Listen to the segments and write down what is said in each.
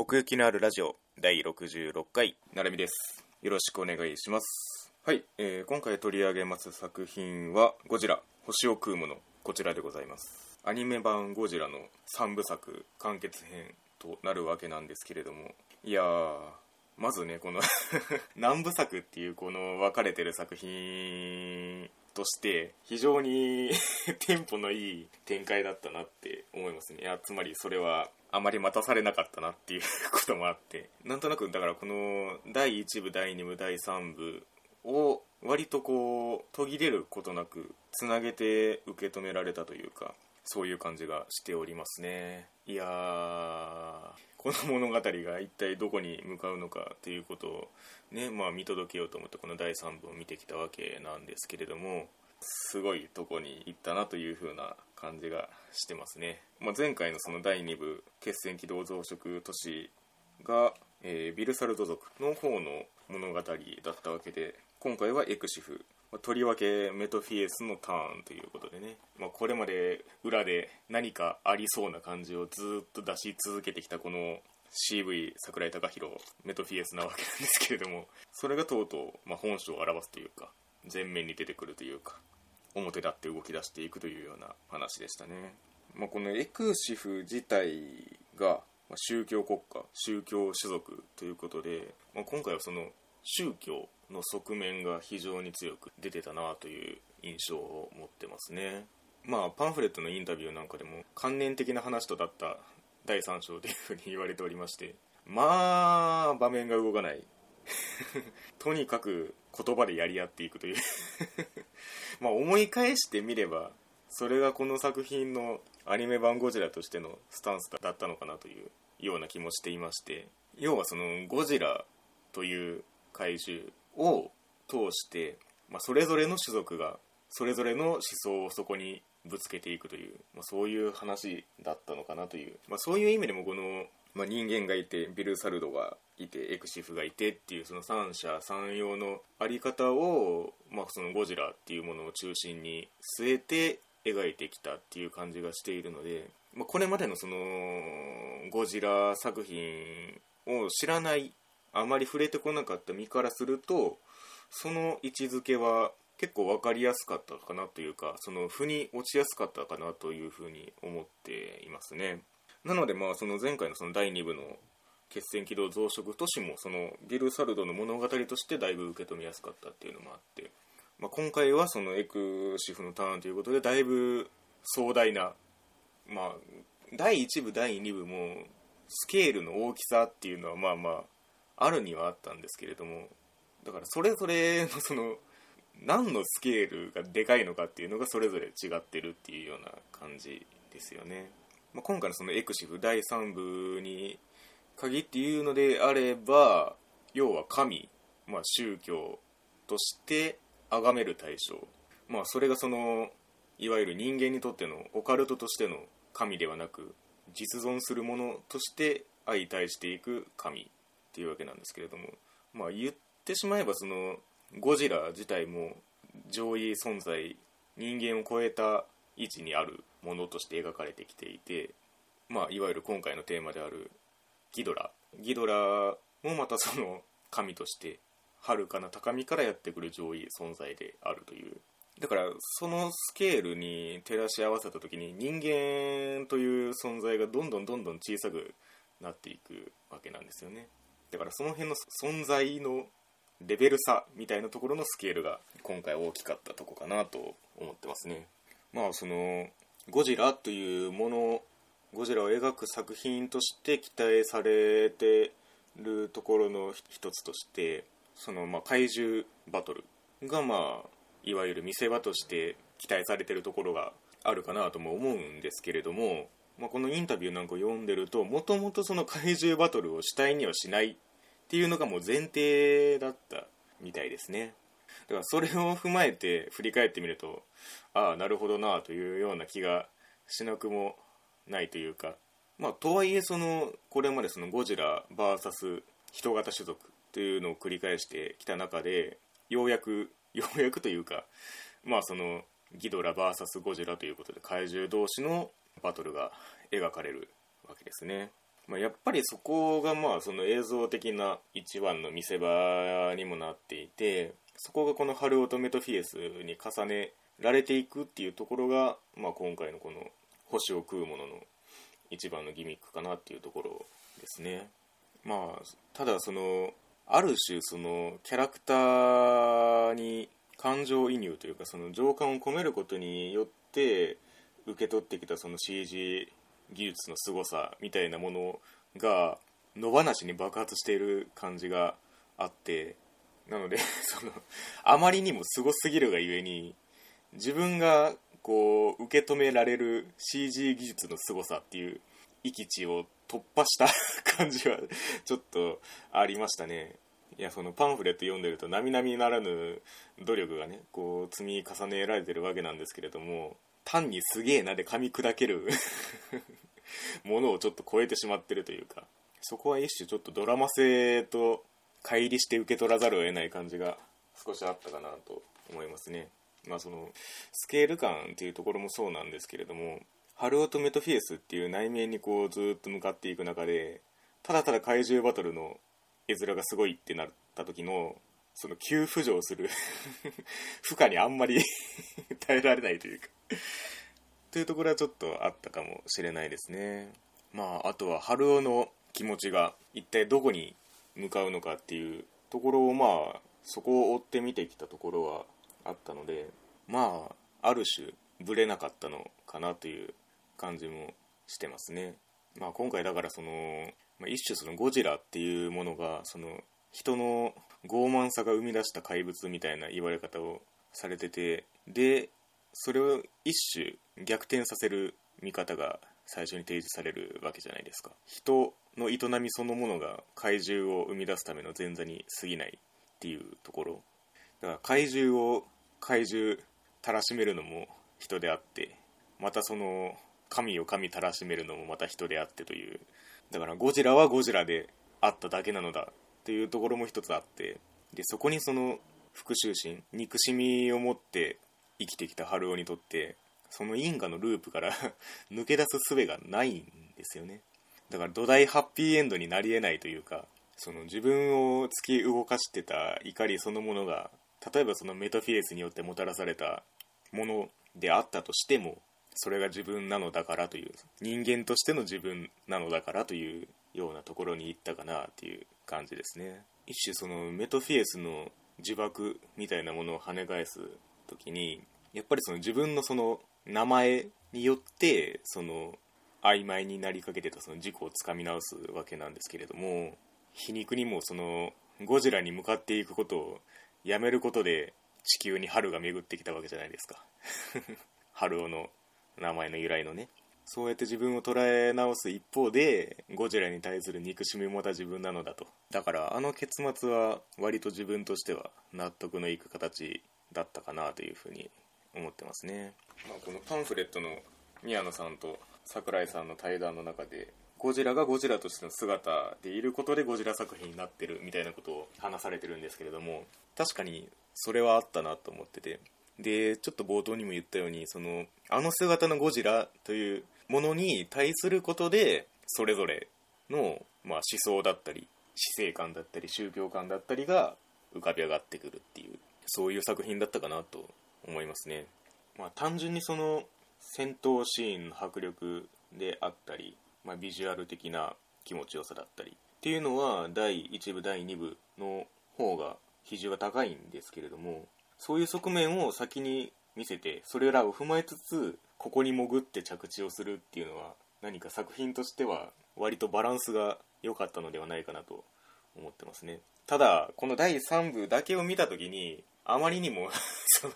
奥行きのあるラジオ第66回なるみです。よろしくお願いします。はい、えー今回取り上げます作品は「ゴジラ星を食うもの」こちらでございます。アニメ版「ゴジラ」の3部作完結編となるわけなんですけれどもいやーまずねこの 何部作っていうこの分かれてる作品として非常に テンポのいい展開だったなって思いますね。いやつまりそれはあまり待たされなかったなっていうこともあってなんとなくだからこの第1部第2部第3部を割とこう途切れることなくつなげて受け止められたというかそういう感じがしておりますね。いやーこの物語が一体どこに向かうのかということをねまあ見届けようと思ってこの第3部を見てきたわけなんですけれどもすごいとこに行ったなという風な感じがしてますね、まあ、前回のその第2部決戦軌道増殖都市が、えービルサルト族の方の物語だったわけで今回はエクシフまあとりわけメトフィエスのターンということでね、まあ、これまで裏で何かありそうな感じをずっと出し続けてきたこの CV 桜井貴弘メトフィエスなわけなんですけれどもそれがとうとう、まあ、本性を表すというか前面に出てくるというか表立って動き出していくというような話でしたね、まあ、このエクシフ自体が宗教国家宗教種族ということで、まあ、今回はその宗教の側面が非常に強く出てたなという印象を持ってますね。まあパンフレットのインタビューなんかでも観念的な話とだった第3章というふうに言われておりましてまあ場面が動かない。とにかく言葉でやり合っていくという。まあ思い返してみればそれがこの作品のアニメ版ゴジラとしてのスタンスだったのかなというような気もしていまして要はそのゴジラという怪獣を通して、まあ、それぞれの種族がそれぞれの思想をそこにぶつけていくという、まあ、そういう話だったのかなという、まあ、そういう意味でもこの、まあ、人間がいてビル・サルドがいてエクシフがいてっていうその三者三様のあり方を、まあ、そのゴジラっていうものを中心に据えて描いてきたっていう感じがしているので、まあ、これまでのそのゴジラ作品を知らないあまり触れてこなかった身からするとその位置づけは結構分かりやすかったかなというかその負に落ちやすかったかなというふうに思っていますね。なのでまあその前回のその第2部の決戦軌道増殖都市もそのビル・サルドの物語としてだいぶ受け止めやすかったっていうのもあって、まあ、今回はそのエクシフのターンということでだいぶ壮大なまあ第1部第2部もスケールの大きさっていうのはまあまああるにはあったんですけれどもだからそれぞれのその何のスケールがでかいのかっていうのがそれぞれ違ってるっていうような感じですよね、まあ、今回のそのエクシフ第3部に限って言うのであれば要は神、まあ、宗教として崇める対象。まあそれがそのいわゆる人間にとってのオカルトとしての神ではなく実存するものとして相対していく神っていうわけなんですけれども。まあ言ってしまえばそのゴジラ自体も上位存在人間を超えた位置にあるものとして描かれてきていてまあいわゆる今回のテーマであるギドラ。ギドラもまたその神として遥かな高みからやってくる上位存在であるという。だからそのスケールに照らし合わせた時に人間という存在がどんどんどんどん小さくなっていくわけなんですよね。だからその辺の存在のレベル差みたいなところのスケールが今回大きかったとこかなと思ってますね。まあそのゴジラというものゴジラを描く作品として期待されてるところの一つとしてそのまあ怪獣バトルがまあいわゆる見せ場として期待されてるところがあるかなとも思うんですけれども、まあ、このインタビューなんか読んでるともともとその怪獣バトルを主体にはしないっていうのがもう前提だったみたいですね。だからそれを踏まえて振り返ってみるとああなるほどなというような気がしなくもないというかまあとはいえそのこれまでそのゴジラ VS 人型種族というのを繰り返してきた中でようやく ようやくというかまあそのギドラ VS ゴジラということで怪獣同士のバトルが描かれるわけですね。まあ、やっぱりそこがまあその映像的な一番の見せ場にもなっていてそこがこのハルオとフィエスに重ねられていくっていうところが、まあ、今回のこの星を食うものの一番のギミックかなっていうところですね。まあただそのある種そのキャラクターに感情移入というかその情感を込めることによって受け取ってきたその CG 技術の凄さみたいなものが野放しに爆発している感じがあってなので そのあまりにもすごすぎるがゆえに自分がこう受け止められる CG 技術の凄さっていう域地を突破した 感じはちょっとありましたね。いやそのパンフレット読んでると並々ならぬ努力がねこう積み重ねられてるわけなんですけれども単にすげえなで噛み砕ける ものをちょっと超えてしまってるというかそこは一種ちょっとドラマ性と乖離して受け取らざるを得ない感じが少しあったかなと思いますね。まあそのスケール感っていうところもそうなんですけれどもハルオとメトフィエスっていう内面にこうずっと向かっていく中でただただ怪獣バトルの絵面がすごいってなった時のその急浮上する 負荷にあんまり 耐えられないというか。というところはちょっとあったかもしれないですね。まああとは春雄の気持ちが一体どこに向かうのかっていうところをまあそこを追って見てきたところはあったのでまあある種ブレなかったのかなという感じもしてますね。まあ今回だからその、まあ、一種そのゴジラっていうものがその人の傲慢さが生み出した怪物みたいな言われ方をされててでそれを一種逆転させる見方が最初に提示されるわけじゃないですか。人の営みそのものが怪獣を生み出すための前座に過ぎないっていうところ。だから怪獣を怪獣たらしめるのも人であってまたその神を神たらしめるのもまた人であってという。だからゴジラはゴジラであっただけなのだっていうところも一つあってでそこにその復讐心憎しみを持って生きてきた春雄にとってその因果のループから 抜け出す術がないんですよね。だから土台ハッピーエンドになりえないというかその自分を突き動かしてた怒りそのものが例えばそのメタフィエスによってもたらされたものであったとしてもそれが自分なのだからという人間としての自分なのだからというようなところに行ったかなっていう感じですね。一種そのメトフィエスの呪縛みたいなものを跳ね返す時にやっぱりその自分のその名前によってその曖昧になりかけてたその事故をつかみ直すわけなんですけれども皮肉にもそのゴジラに向かっていくことをやめることで地球に春が巡ってきたわけじゃないですか。春尾の名前の由来のね。そうやって自分を捉え直す一方でゴジラに対する憎しみもた自分なのだと。だからあの結末は割と自分としては納得のいく形だったかなというふうに思ってますね、まあ、このパンフレットの宮野さんと櫻井さんの対談の中でゴジラがゴジラとしての姿でいることでゴジラ作品になってるみたいなことを話されてるんですけれども確かにそれはあったなと思ってて。でちょっと冒頭にも言ったようにそのあの姿のゴジラというものに対することでそれぞれの、まあ、思想だったり死生観だったり宗教観だったりが浮かび上がってくるっていうそういう作品だったかなと思いますね、まあ、単純にその戦闘シーンの迫力であったり、まあ、ビジュアル的な気持ちよさだったりっていうのは第1部第2部の方が比重が高いんですけれどもそういう側面を先に見せてそれらを踏まえつつここに潜って着地をするっていうのは何か作品としては割とバランスが良かったのではないかなと思ってますね。ただこの第3部だけを見た時にあまりにも その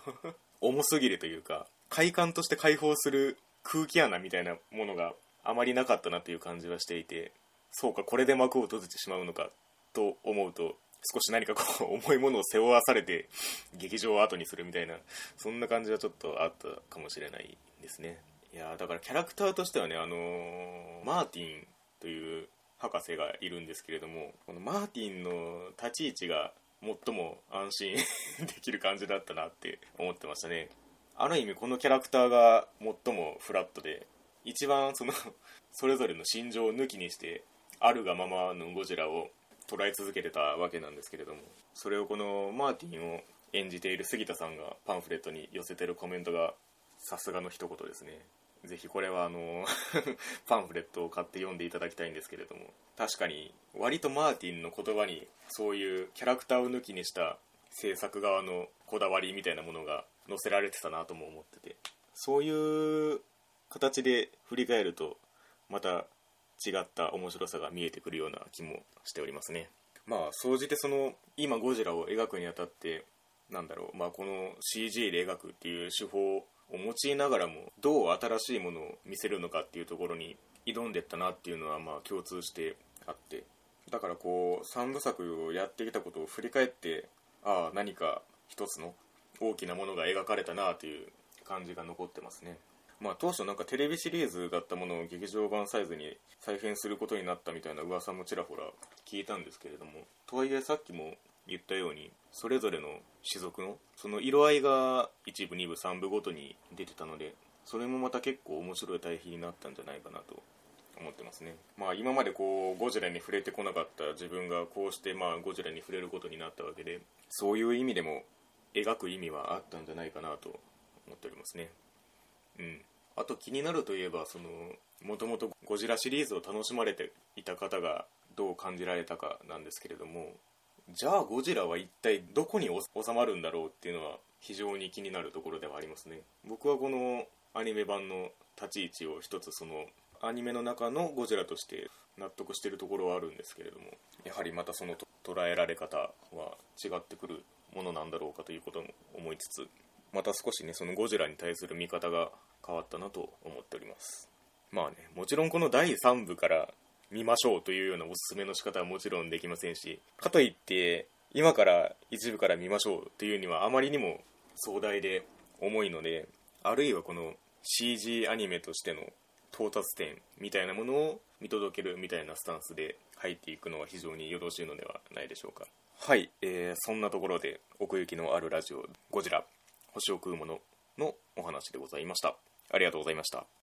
重すぎるというか快感として解放する空気穴みたいなものがあまりなかったなという感じはしていてそうかこれで幕を閉じてしまうのかと思うと少し何かこう重いものを背負わされて劇場を後にするみたいなそんな感じはちょっとあったかもしれないですね。いやだからキャラクターとしてはねあのー、マーティンという博士がいるんですけれどもこのマーティンの立ち位置が最も安心 できる感じだったなって思ってましたね。ある意味このキャラクターが最もフラットで一番その それぞれの心情を抜きにしてあるがままのゴジラを捉え続けてたわけなんですけれどもそれをこのマーティンを演じている杉田さんがパンフレットに寄せてるコメントがさすがの一言ですね。ぜひこれはあの パンフレットを買って読んでいただきたいんですけれども確かに割とマーティンの言葉にそういうキャラクターを抜きにした制作側のこだわりみたいなものが載せられてたなとも思ってて。そういう形で振り返るとまた違った面白さが見えてくるような気もしておりますね。まあ総じてその今ゴジラを描くにあたってなんだろうまあこの CG で描くっていう手法を用いながらもどう新しいものを見せるのかっていうところに挑んでったなっていうのはまあ共通してあってだからこう3部作をやってきたことを振り返ってああ何か一つの大きなものが描かれたなという感じが残ってますね。まあ当初なんかテレビシリーズだったものを劇場版サイズに再編することになったみたいな噂もちらほら聞いたんですけれどもとはいえさっきも言ったようにそれぞれの種族のその色合いが1部2部3部ごとに出てたのでそれもまた結構面白い対比になったんじゃないかなと思ってますね。まあ今までこうゴジラに触れてこなかった自分がこうしてまあゴジラに触れることになったわけでそういう意味でも描く意味はあったんじゃないかなと思っておりますね。うん。あと気になるといえばそのもともとゴジラシリーズを楽しまれていた方がどう感じられたかなんですけれどもじゃあゴジラは一体どこに収まるんだろうっていうのは非常に気になるところではありますね。僕はこのアニメ版の立ち位置を一つそのアニメの中のゴジラとして納得してるところはあるんですけれどもやはりまたその捉えられ方は違ってくるものなんだろうかということも思いつつまた少しねそのゴジラに対する見方が変わったなと思っております。まあねもちろんこの第3部から見ましょうというようなおすすめの仕方はもちろんできませんしかといって今から一部から見ましょうというにはあまりにも壮大で重いのであるいはこの CG アニメとしての到達点みたいなものを見届けるみたいなスタンスで入っていくのは非常によろしいのではないでしょうか。はい、えー、そんなところで奥行きのあるラジオ「ゴジラ星を食うもの」のお話でございました。ありがとうございました。